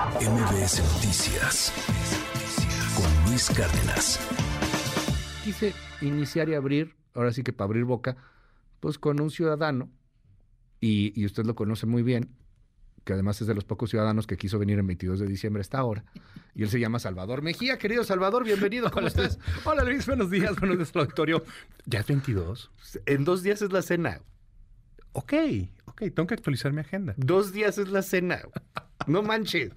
MBS Noticias con Luis Cárdenas. Quise iniciar y abrir, ahora sí que para abrir boca, pues con un ciudadano, y, y usted lo conoce muy bien, que además es de los pocos ciudadanos que quiso venir el 22 de diciembre a esta hora. Y él se llama Salvador Mejía. Querido Salvador, bienvenido. ¿Cómo estás? Hola Luis, buenos días, buenos días al auditorio. ¿Ya es 22? En dos días es la cena. Ok, ok, tengo que actualizar mi agenda. Dos días es la cena. No manches.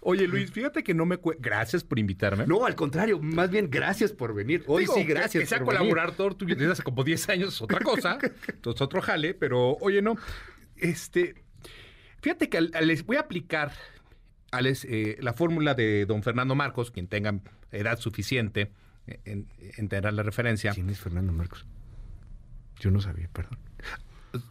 Oye Luis, fíjate que no me... Gracias por invitarme. No, al contrario, más bien gracias por venir. Hoy Digo, sí, gracias. Que sea por venir. colaborador tuyo desde hace como 10 años es otra cosa. Entonces otro jale, pero oye, no. Este... Fíjate que les voy a aplicar a les, eh, la fórmula de don Fernando Marcos, quien tenga edad suficiente, en- entenderá la referencia. ¿Quién es Fernando Marcos? Yo no sabía, perdón.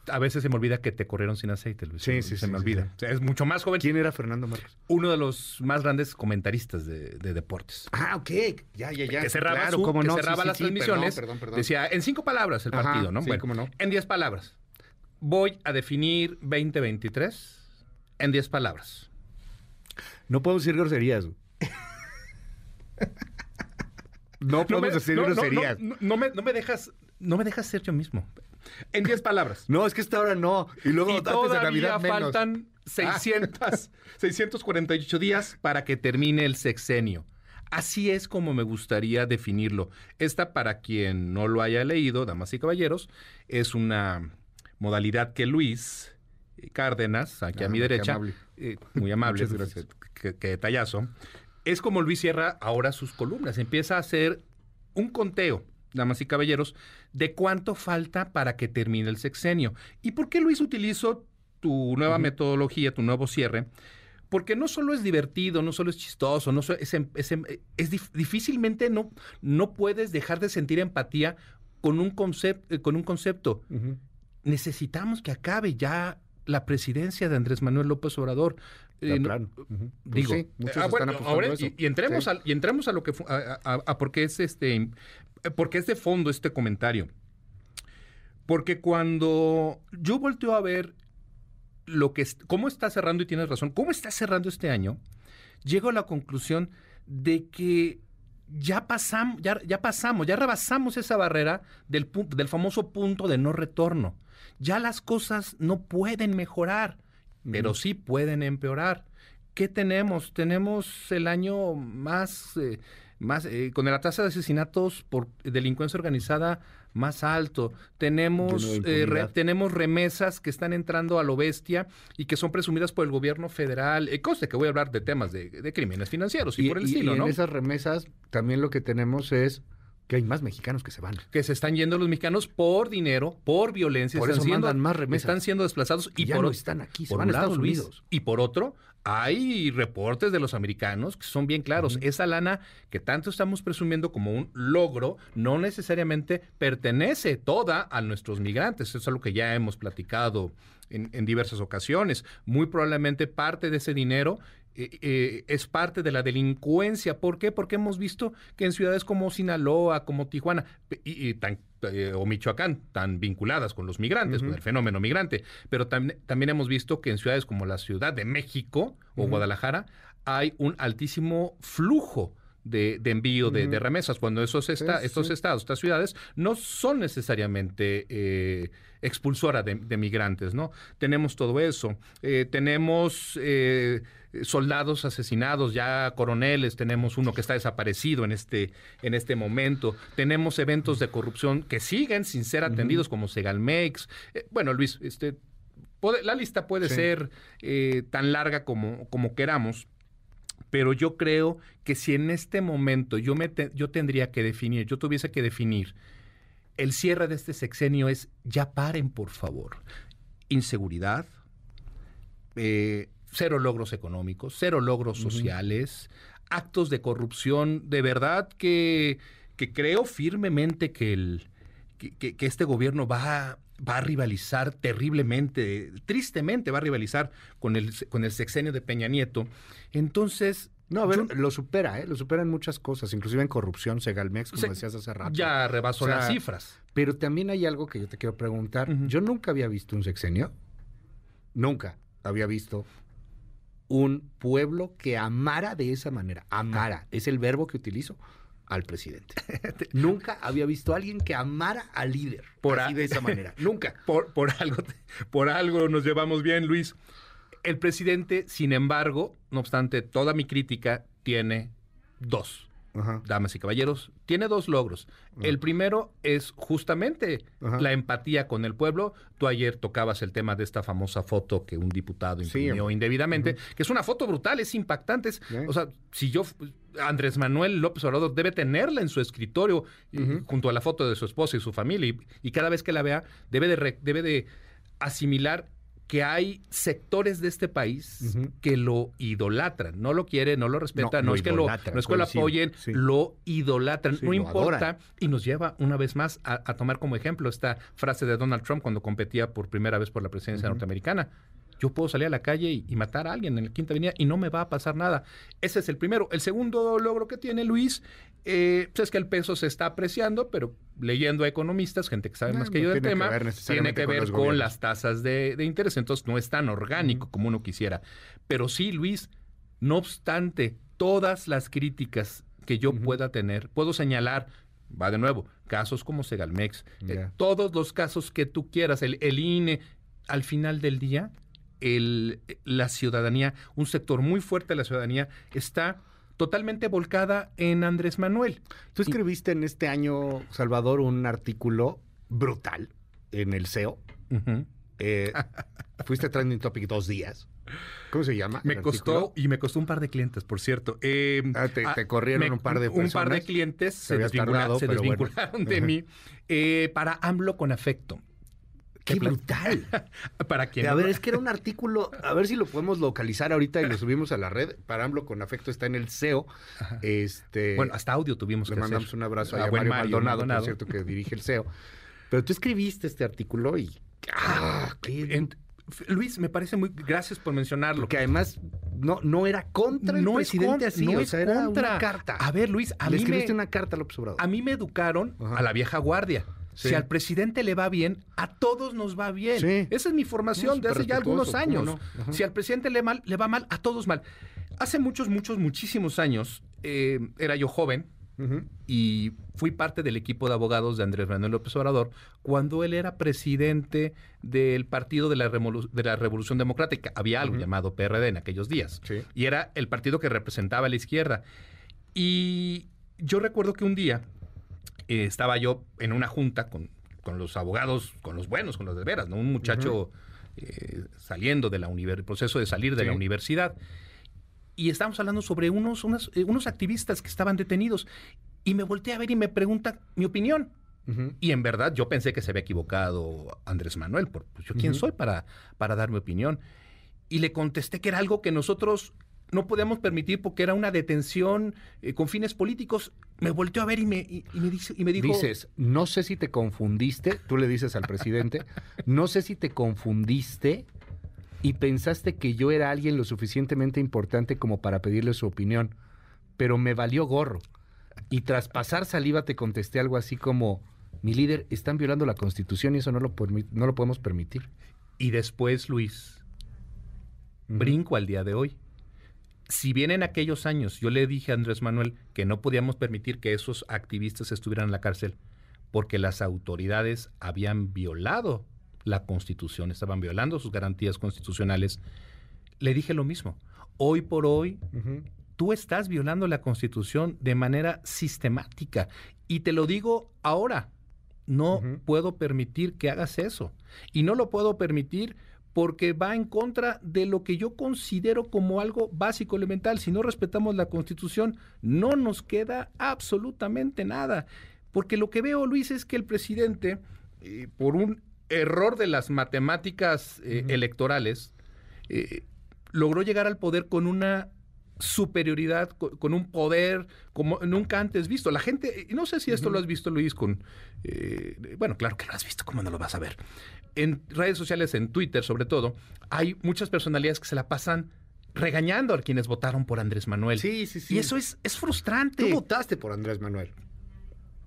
A veces se me olvida que te corrieron sin aceite, Luis. Sí, sí, se sí, me sí, olvida. sí. O sea, es mucho más joven. ¿Quién era Fernando Marcos? Uno de los más grandes comentaristas de, de deportes. Ah, ok. Ya, ya, ya. que cerraba, Claro, su- que no, cerraba las transmisiones. Perdón, perdón, perdón. Decía, en cinco palabras el Ajá, partido, ¿no? sí, bueno, cómo no. en diez palabras. Voy a definir 2023 en diez palabras. No podemos decir groserías. no podemos decir no, no, groserías. no, no me, no me dejas, no me dejas ser yo mismo. En diez palabras. No, es que esta hora no. Y luego y antes de todavía Navidad menos. faltan 600, 648 días para que termine el sexenio. Así es como me gustaría definirlo. Esta, para quien no lo haya leído, damas y caballeros, es una modalidad que Luis Cárdenas, aquí Ah, a mi qué derecha, amable. eh, muy amable, gracias. qué, qué detallazo, es como Luis cierra ahora sus columnas. Empieza a hacer un conteo, damas y caballeros, de cuánto falta para que termine el sexenio. ¿Y por qué Luis utilizo tu nueva metodología, tu nuevo cierre? Porque no solo es divertido, no solo es chistoso, no es, em- es em- es difícilmente no, no puedes dejar de sentir empatía con un, eh, con un concepto. Necesitamos que acabe ya la presidencia de Andrés Manuel López Obrador. Eh. Pues Digo, sí, muchos ah, están bueno, apostando ahora, a eso. y, y entremos Sí. al- y entremos a lo que a, a- a por qué es este porque es de fondo este comentario. Porque cuando yo volteo a ver lo que cómo está cerrando y tienes razón, cómo está cerrando este año, llego a la conclusión de que ya pasamos, ya, ya pasamos, ya rebasamos esa barrera del, del famoso punto de no retorno. Ya las cosas no pueden mejorar, pero sí pueden empeorar. ¿Qué tenemos? Tenemos el año más, eh, más eh, con la tasa de asesinatos por delincuencia organizada más alto. Tenemos, eh, re- tenemos remesas que están entrando a lo bestia y que son presumidas por el gobierno federal. Eh, conste que voy a hablar de temas de, de crímenes financieros y, por el y- estilo, y ¿no? en esas remesas también lo que tenemos es que hay más mexicanos que se van. que se están yendo los mexicanos por dinero, por violencia, Por están eso siendo, mandan más remesas. están siendo desplazados y Y ya por no están aquí, se por van a Estados Luis, Unidos. y por otro, hay reportes de los americanos que son bien claros. Esa lana que tanto estamos presumiendo como un logro no necesariamente pertenece toda a nuestros migrantes. Eso es algo que ya hemos platicado en, en diversas ocasiones. Muy probablemente parte de ese dinero eh, eh, es parte de la delincuencia. ¿Por qué? Porque hemos visto que en ciudades como Sinaloa, como Tijuana y, y tan, eh, o Michoacán, tan vinculadas con los migrantes, con el fenómeno migrante, pero tam- también hemos visto que en ciudades como la Ciudad de México o Guadalajara hay un altísimo flujo. De, de envío de, de remesas, cuando esos, esta- sí, estos sí. estados, estas ciudades, no son necesariamente eh, expulsoras de, de migrantes, ¿no? Tenemos todo eso. Eh, tenemos eh, soldados asesinados, ya coroneles, tenemos uno que está desaparecido en este, en este momento. Tenemos eventos de corrupción que siguen sin ser atendidos, como Segalmex. Eh, bueno, Luis, este, puede- la lista puede Sí. ser eh, tan larga como, como queramos. Pero yo creo que si en este momento yo, me te- yo tendría que definir, yo tuviese que definir, el cierre de este sexenio es, ya paren por favor. Inseguridad, eh, cero logros económicos, cero logros sociales, actos de corrupción, de verdad que, que creo firmemente que, el, que, que- que este gobierno va, va a rivalizar terriblemente, tristemente va a rivalizar con el, con el sexenio de Peña Nieto. Entonces, No, a ver, yo- lo supera, ¿eh? Lo supera en muchas cosas, inclusive en corrupción, Segalmex, como Se- decías hace rato. ya rebasó O sea, las cifras. Pero también hay algo que yo te quiero preguntar. Yo nunca había visto un sexenio. Nunca había visto un pueblo que amara de esa manera. Amara, es el verbo que utilizo al presidente. Nunca había visto a alguien que amara al líder Por así a- de esa manera. Nunca. Por, por algo, por algo nos llevamos bien, Luis. El presidente, sin embargo, no obstante, toda mi crítica tiene dos, Ajá. damas y caballeros, tiene dos logros. El primero es justamente Ajá. la empatía con el pueblo. Tú ayer tocabas el tema de esta famosa foto que un diputado imprimió indebidamente, que es una foto brutal, es impactante. es-. O sea, si yo, Andrés Manuel López Obrador debe tenerla en su escritorio junto a la foto de su esposa y su familia y, y cada vez que la vea debe de, re- debe de asimilar que hay sectores de este país que lo idolatran, no lo quieren, no lo respetan, No, es que lo, no es que lo apoyen, sí. lo idolatran, Sí, no lo importa, adoran. y nos lleva una vez más a, a tomar como ejemplo esta frase de Donald Trump cuando competía por primera vez por la presidencia norteamericana. Yo puedo salir a la calle y, y matar a alguien en la Quinta Avenida y no me va a pasar nada. Ese es el primero. El segundo logro que tiene Luis eh, pues es que el peso se está apreciando, pero leyendo a economistas, gente que sabe No, más que no yo del que tema, tiene que ver con, las tasas de, de interés. Entonces no es tan orgánico como uno quisiera. Pero sí, Luis, no obstante todas las críticas que yo pueda tener, puedo señalar, va de nuevo, casos como Segalmex, eh, Ya. todos los casos que tú quieras, el, el INE, al final del día, el, la ciudadanía, un sector muy fuerte de la ciudadanía, está totalmente volcada en Andrés Manuel. Tú escribiste en este año, Salvador, un artículo brutal en el SEO. Ujú. Eh, fuiste trending topic dos días. ¿Cómo se llama? Me costó, y me costó un par de clientes, por cierto. Eh, Ah, te- te corrieron un par de Un par de personas. clientes Te se, desvincula- tardado, se bueno. desvincularon de mí eh, para AMLO con afecto. ¡Qué Que brutal! Para quien a ver, es que era un artículo, a ver si lo podemos localizar ahorita y lo subimos a la red. Para AMLO con afecto está en el SEO. Este, Bueno, hasta audio tuvimos le que mandamos hacer. un abrazo A a, buen Mario, Mario Maldonado, Maldonado. por cierto, que dirige el SEO. Pero tú escribiste este artículo y... ¡Ah! qué- En- Luis, me parece muy... Gracias por mencionarlo. Porque además no, no era contra el no es presidente contra, así, no o es sea, era contra. una carta. A ver, Luis, a Le mí, escribiste me, una carta a López Obrador. a mí me educaron Ajá. a la vieja guardia. Sí. Si al presidente le va bien, a todos nos va bien. Sí. Esa es mi formación No, de hace ya algunos ¿cómo años. no? Si al presidente le, mal, le va mal, a todos mal. Hace muchos, muchos, muchísimos años, eh, era yo joven, y fui parte del equipo de abogados de Andrés Manuel López Obrador cuando él era presidente del Partido de la, de la Revolución Democrática. Había algo llamado PRD en aquellos días. Sí. Y era el partido que representaba a la izquierda. Y yo recuerdo que un día eh, estaba yo en una junta con, con los abogados, con los buenos, con los de veras, ¿no? Un muchacho eh, saliendo de la universidad, proceso de salir de Sí. la universidad. Y estábamos hablando sobre unos, unas- eh, unos activistas que estaban detenidos. Y me volteé a ver y me pregunta mi opinión. Y en verdad yo pensé que se había equivocado Andrés Manuel, por, pues, yo quién soy para, para dar mi opinión. Y le contesté que era algo que nosotros no podíamos permitir porque era una detención eh, con fines políticos. Me volteó a ver y me, y, y me, dice, y me dijo... Dices, no sé si te confundiste, tú le dices al presidente, no sé si te confundiste y pensaste que yo era alguien lo suficientemente importante como para pedirle su opinión, pero me valió gorro. Y tras pasar saliva te contesté algo así como, mi líder, están violando la constitución y eso no lo, no lo podemos permitir. Y después, Luis, brinco al día de hoy. Si bien en aquellos años yo le dije a Andrés Manuel que no podíamos permitir que esos activistas estuvieran en la cárcel porque las autoridades habían violado la constitución, estaban violando sus garantías constitucionales, le dije lo mismo. Hoy por hoy tú estás violando la constitución de manera sistemática. Y te lo digo ahora, no puedo permitir que hagas eso. Y no lo puedo permitir porque va en contra de lo que yo considero como algo básico, elemental. Si no respetamos la constitución, no nos queda absolutamente nada. Porque lo que veo, Luis, es que el presidente, eh, por un error de las matemáticas eh, electorales, eh, logró llegar al poder con una superioridad, co- con, un poder como nunca antes visto. La gente, y no sé si esto lo has visto, Luis, con... eh, bueno, claro que lo has visto, ¿cómo no lo vas a ver? En redes sociales, en Twitter sobre todo, hay muchas personalidades que se la pasan regañando a quienes votaron por Andrés Manuel. Sí, sí, sí. Y eso es, es frustrante. Tú votaste por Andrés Manuel.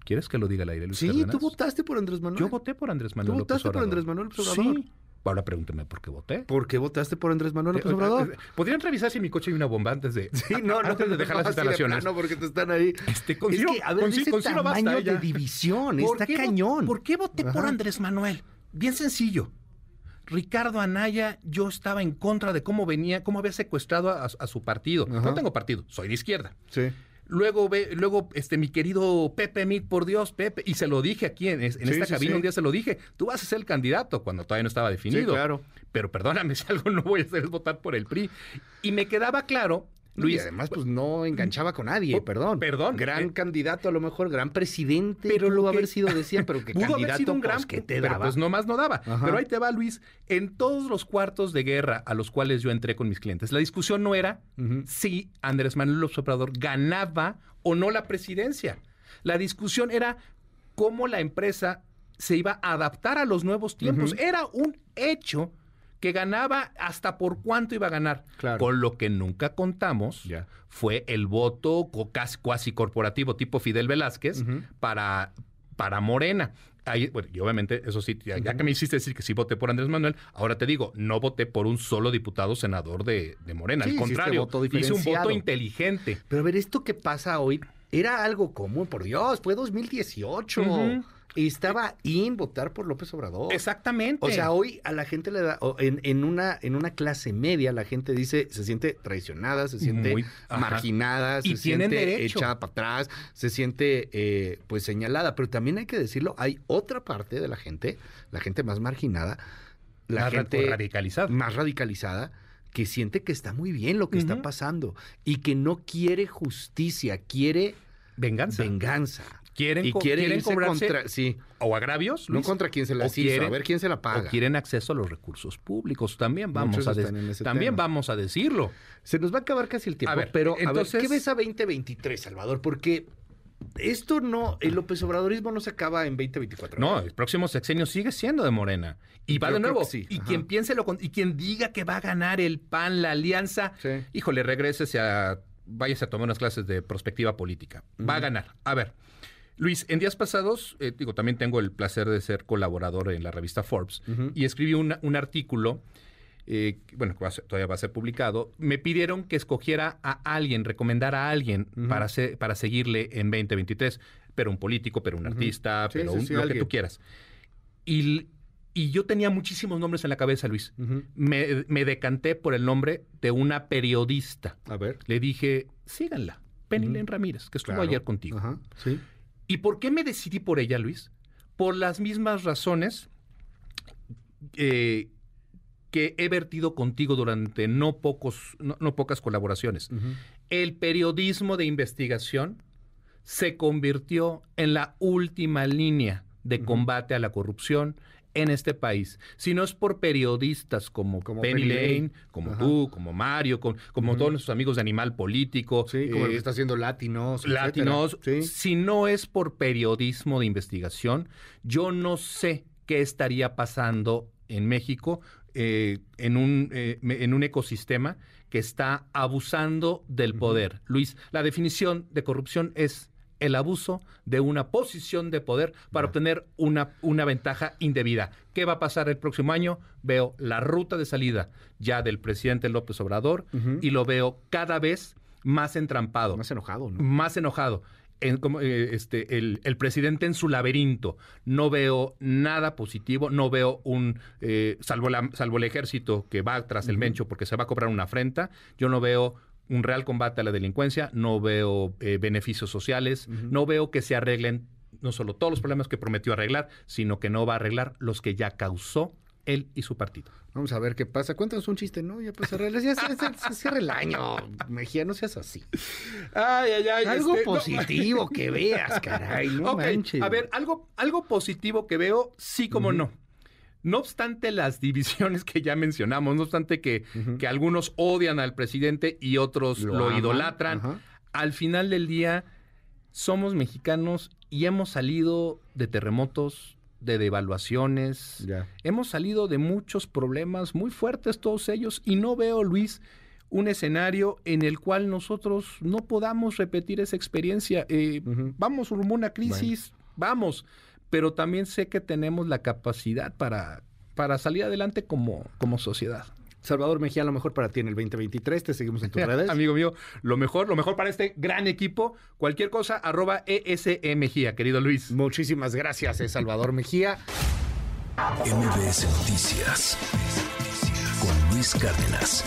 ¿Quieres que lo diga al aire, Luis Sí, Cárdenas? tú votaste por Andrés Manuel. Yo voté por Andrés Manuel. ¿Tú López votaste por. Andrés Manuel López? Sí, Ahora pregúnteme por qué voté. ¿Por qué votaste por Andrés Manuel López Obrador? Eh, ¿Podrían revisar si mi coche hay una bomba antes de, Sí, no, no, antes de dejar las instalaciones? No, porque te están ahí. Este, con es que, a ver, con ese con Ciro basta, tamaño eh, de división, ¿Por está cañón. ¿Por qué voté por. Andrés Manuel? Bien sencillo. Ricardo Anaya, yo estaba en contra de cómo venía, cómo había secuestrado a, a su partido. Ajá. No tengo partido, soy de izquierda. Sí. Luego ve, luego este mi querido Pepe Mit, por Dios, Pepe, y se lo dije aquí en, en Sí, esta sí, cabina sí. un día se lo dije, tú vas a ser el candidato cuando todavía no estaba definido. Sí, claro. Pero perdóname, si algo no voy a hacer es votar por el PRI. Y me quedaba claro, Luis, Luis, además, pues no enganchaba con nadie, Oh, perdón. perdón. Gran Eh, candidato, a lo mejor, gran presidente. pero lo haber sido, decía, pero que Pudo candidato, haber sido un gran pues, que te pero daba. pues nomás no daba. Ajá. Pero ahí te va, Luis. En todos los cuartos de guerra a los cuales yo entré con mis clientes, la discusión no era si Andrés Manuel López Obrador ganaba o no la presidencia. La discusión era cómo la empresa se iba a adaptar a los nuevos tiempos. Era un hecho que ganaba hasta por cuánto iba a ganar. Claro. Con lo que nunca contamos fue el voto casi, cuasi corporativo tipo Fidel Velázquez para, para Morena. Ahí, bueno, y obviamente, eso sí, ya, ya que me hiciste decir que sí voté por Andrés Manuel, ahora te digo, no voté por un solo diputado senador de, de Morena. Sí, Al contrario, hice un voto inteligente. Pero a ver, esto que pasa hoy era algo común, por Dios, fue 2018. Ujú. Y estaba in votar por López Obrador. Exactamente. O sea, hoy a la gente le da, en, en una, en una clase media, la gente dice, se siente traicionada, se siente Muy- marginada, se siente derecho. echada para atrás, se siente eh, pues señalada. Pero también hay que decirlo, hay otra parte de la gente, la gente más marginada, la Más gente radicalizada. más radicalizada, que siente que está muy bien lo que está pasando y que no quiere justicia, quiere Venganza. venganza. Quieren, y quieren cobrarse contra, sí, o agravios, no contra quien se hizo, quieren- a ver quién se la paga. o quieren acceso a los recursos públicos. También vamos a también tema. vamos a decirlo. Se nos va a acabar casi el tiempo, A ver, pero entonces- a ver, ¿qué ves a 2023, Salvador? Porque esto no, el López Obradorismo no se acaba en 2024. No, el próximo sexenio sigue siendo de Morena. Y va Yo de nuevo. sí, Y ajá. quien piense lo con- y quien diga que va a ganar el PAN, la alianza, Sí. híjole, regrésese a váyase a tomar unas clases de prospectiva política. Va a ganar. A ver. Luis, en días pasados, eh, digo, también tengo el placer de ser colaborador en la revista Forbes y escribí una- un artículo, eh, bueno, que va a ser- todavía va a ser publicado. Me pidieron que escogiera a alguien, recomendara a alguien para, se- para seguirle en 2023, pero un político, pero un artista, Sí, pero sí, un- sí, lo que tú quieras. Y, y yo tenía muchísimos nombres en la cabeza, Luis. Me, me decanté por el nombre de una periodista. A ver. Le dije, síganla, Ujú. Lane Ramírez, que estuvo Claro. ayer contigo. Ajá, sí. ¿Y por qué me decidí por ella, Luis? Por las mismas razones eh, que he vertido contigo durante no, pocos, no, no pocas colaboraciones. El periodismo de investigación se convirtió en la última línea de combate a la corrupción en este país. Si no es por periodistas como, Como Penny Lane. Lane, como Ajá. tú, como Mario, con- como todos nuestros amigos de Animal Político, Sí, como el eh, que está haciendo Latinos. latinos. Sí. Si no es por periodismo de investigación, yo no sé qué estaría pasando en México eh, en, un, eh, en un ecosistema que está abusando del poder. Luis, la definición de corrupción es el abuso de una posición de poder para obtener una, una ventaja indebida. ¿Qué va a pasar el próximo año? Veo la ruta de salida ya del presidente López Obrador y lo veo cada vez más entrampado Más enojado, ¿no? más enojado. En, como, eh, este, el, el presidente en su laberinto. No veo nada positivo, no veo un, eh, salvo, la- salvo el ejército que va tras el mencho porque se va a cobrar una afrenta, yo no veo un real combate a la delincuencia, no veo eh, beneficios sociales, no veo que se arreglen no solo todos los problemas que prometió arreglar, sino que no va a arreglar los que ya causó él y su partido. Vamos a ver qué pasa. Cuéntanos un chiste, ¿no? Ya para cerrarles. Ya se, se- se cierra el año. Mejía, no seas así. Ay, ay, ay. Algo positivo que veas, caray. No Ok, manches. A ver, algo, algo positivo que veo, sí como no. No obstante las divisiones que ya mencionamos, no obstante que, que algunos odian al presidente y otros lo, idolatran, Ajá. al final del día somos mexicanos y hemos salido de terremotos, de devaluaciones, hemos salido de muchos problemas muy fuertes todos ellos y no veo, Luis, un escenario en el cual nosotros no podamos repetir esa experiencia. Eh. Vamos rumbo a una crisis, vamos, pero también sé que tenemos la capacidad para, para salir adelante como, como sociedad. Salvador Mejía, lo mejor para ti en el 2023. Te seguimos en tus redes. Amigo mío, lo mejor, lo mejor para este gran equipo. Cualquier cosa, arroba ESE Mejía, querido Luis. Muchísimas gracias, eh, Salvador Mejía. MBS Noticias con Luis Cárdenas.